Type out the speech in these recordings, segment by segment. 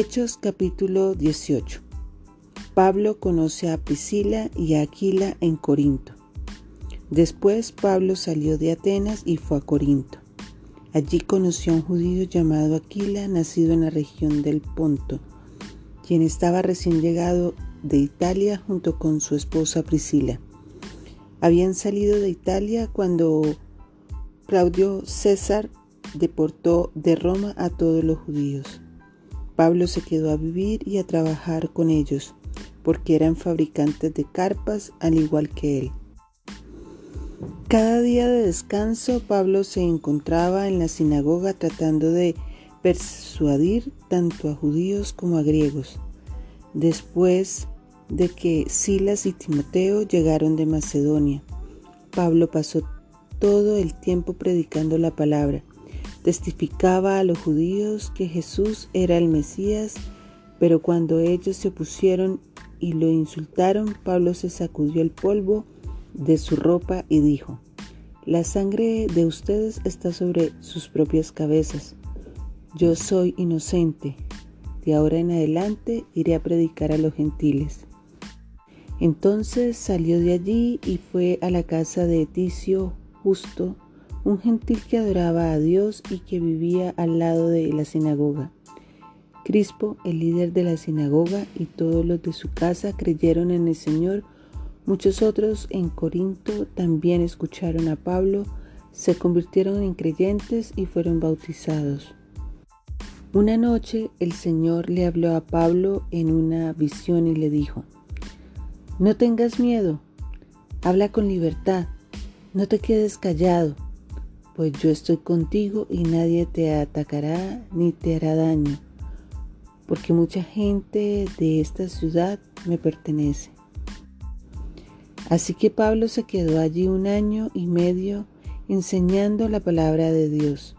Hechos capítulo 18. Pablo conoce a Priscila y a Aquila en Corinto. Después Pablo salió de Atenas y fue a Corinto. Allí conoció a un judío llamado Aquila, nacido en la región del Ponto, quien estaba recién llegado de Italia junto con su esposa Priscila. Habían salido de Italia cuando Claudio César deportó de Roma a todos los judíos. Pablo se quedó a vivir y a trabajar con ellos, porque eran fabricantes de carpas al igual que él. Cada día de descanso Pablo se encontraba en la sinagoga tratando de persuadir tanto a judíos como a griegos. Después de que Silas y Timoteo llegaron de Macedonia, Pablo pasó todo el tiempo predicando la palabra testificaba a los judíos que Jesús era el Mesías, pero cuando ellos se opusieron y lo insultaron, Pablo se sacudió el polvo de su ropa y dijo, La sangre de ustedes está sobre sus propias cabezas. Yo soy inocente. De ahora en adelante iré a predicar a los gentiles. Entonces salió de allí y fue a la casa de Ticio justo, un gentil que adoraba a Dios y que vivía al lado de la sinagoga. Crispo, el líder de la sinagoga, y todos los de su casa creyeron en el Señor. Muchos otros en Corinto también escucharon a Pablo, se convirtieron en creyentes y fueron bautizados. Una noche el Señor le habló a Pablo en una visión y le dijo, No tengas miedo, habla con libertad, no te quedes callado pues yo estoy contigo y nadie te atacará ni te hará daño, porque mucha gente de esta ciudad me pertenece. Así que Pablo se quedó allí un año y medio enseñando la palabra de Dios.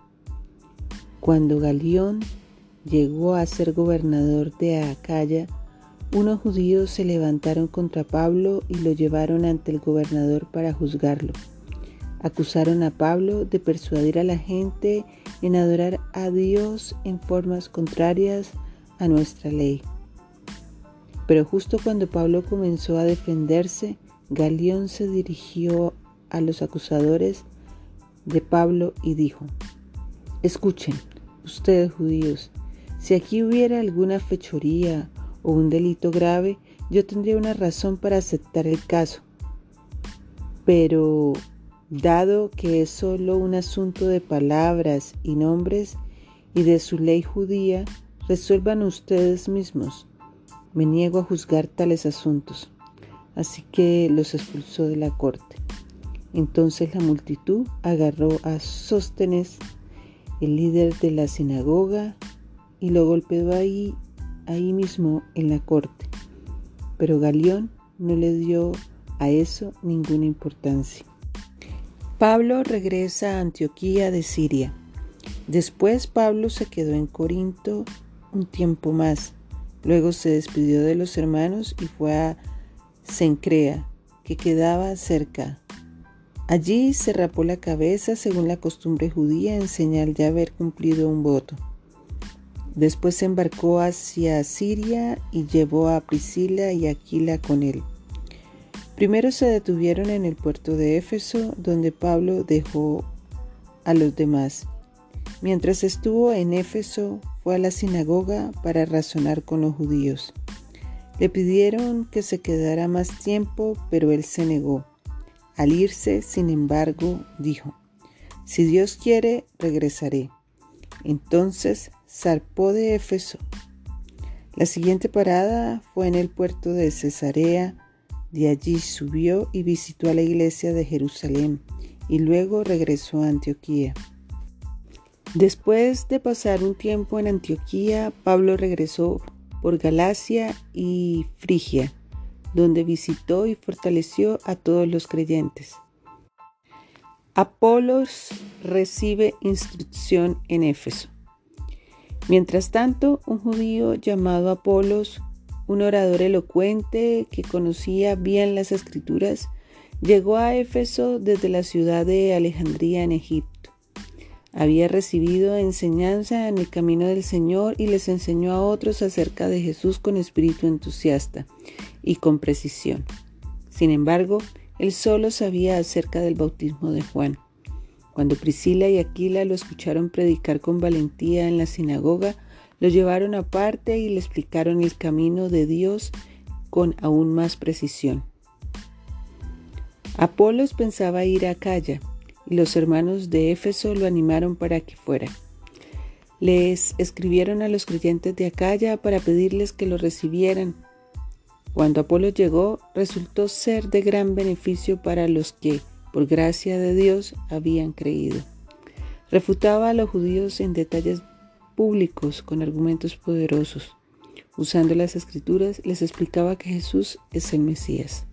Cuando Galión llegó a ser gobernador de Acaya, unos judíos se levantaron contra Pablo y lo llevaron ante el gobernador para juzgarlo. Acusaron a Pablo de persuadir a la gente en adorar a Dios en formas contrarias a nuestra ley. Pero justo cuando Pablo comenzó a defenderse, Galión se dirigió a los acusadores de Pablo y dijo, Escuchen, ustedes judíos, si aquí hubiera alguna fechoría o un delito grave, yo tendría una razón para aceptar el caso. Pero dado que es solo un asunto de palabras y nombres y de su ley judía, resuelvan ustedes mismos. Me niego a juzgar tales asuntos. Así que los expulsó de la corte. Entonces la multitud agarró a Sóstenes, el líder de la sinagoga, y lo golpeó ahí, ahí mismo en la corte. Pero Galión no le dio a eso ninguna importancia. Pablo regresa a Antioquía de Siria. Después Pablo se quedó en Corinto un tiempo más. Luego se despidió de los hermanos y fue a Cencrea, que quedaba cerca. Allí se rapó la cabeza según la costumbre judía en señal de haber cumplido un voto. Después se embarcó hacia Siria y llevó a Priscila y Aquila con él. Primero se detuvieron en el puerto de Éfeso, donde Pablo dejó a los demás. Mientras estuvo en Éfeso, fue a la sinagoga para razonar con los judíos. Le pidieron que se quedara más tiempo, pero él se negó. Al irse, sin embargo, dijo, Si Dios quiere, regresaré. Entonces zarpó de Éfeso. La siguiente parada fue en el puerto de Cesarea, de allí subió y visitó a la iglesia de Jerusalén y luego regresó a Antioquía. Después de pasar un tiempo en Antioquía, Pablo regresó por Galacia y Frigia, donde visitó y fortaleció a todos los creyentes. Apolos recibe instrucción en Éfeso. Mientras tanto, un judío llamado Apolos un orador elocuente que conocía bien las escrituras, llegó a Éfeso desde la ciudad de Alejandría en Egipto. Había recibido enseñanza en el camino del Señor y les enseñó a otros acerca de Jesús con espíritu entusiasta y con precisión. Sin embargo, él solo sabía acerca del bautismo de Juan. Cuando Priscila y Aquila lo escucharon predicar con valentía en la sinagoga, lo llevaron aparte y le explicaron el camino de Dios con aún más precisión. Apolos pensaba ir a Acaya, y los hermanos de Éfeso lo animaron para que fuera. Les escribieron a los creyentes de Acaya para pedirles que lo recibieran. Cuando Apolo llegó, resultó ser de gran beneficio para los que, por gracia de Dios, habían creído. Refutaba a los judíos en detalles públicos con argumentos poderosos. Usando las escrituras, les explicaba que Jesús es el Mesías.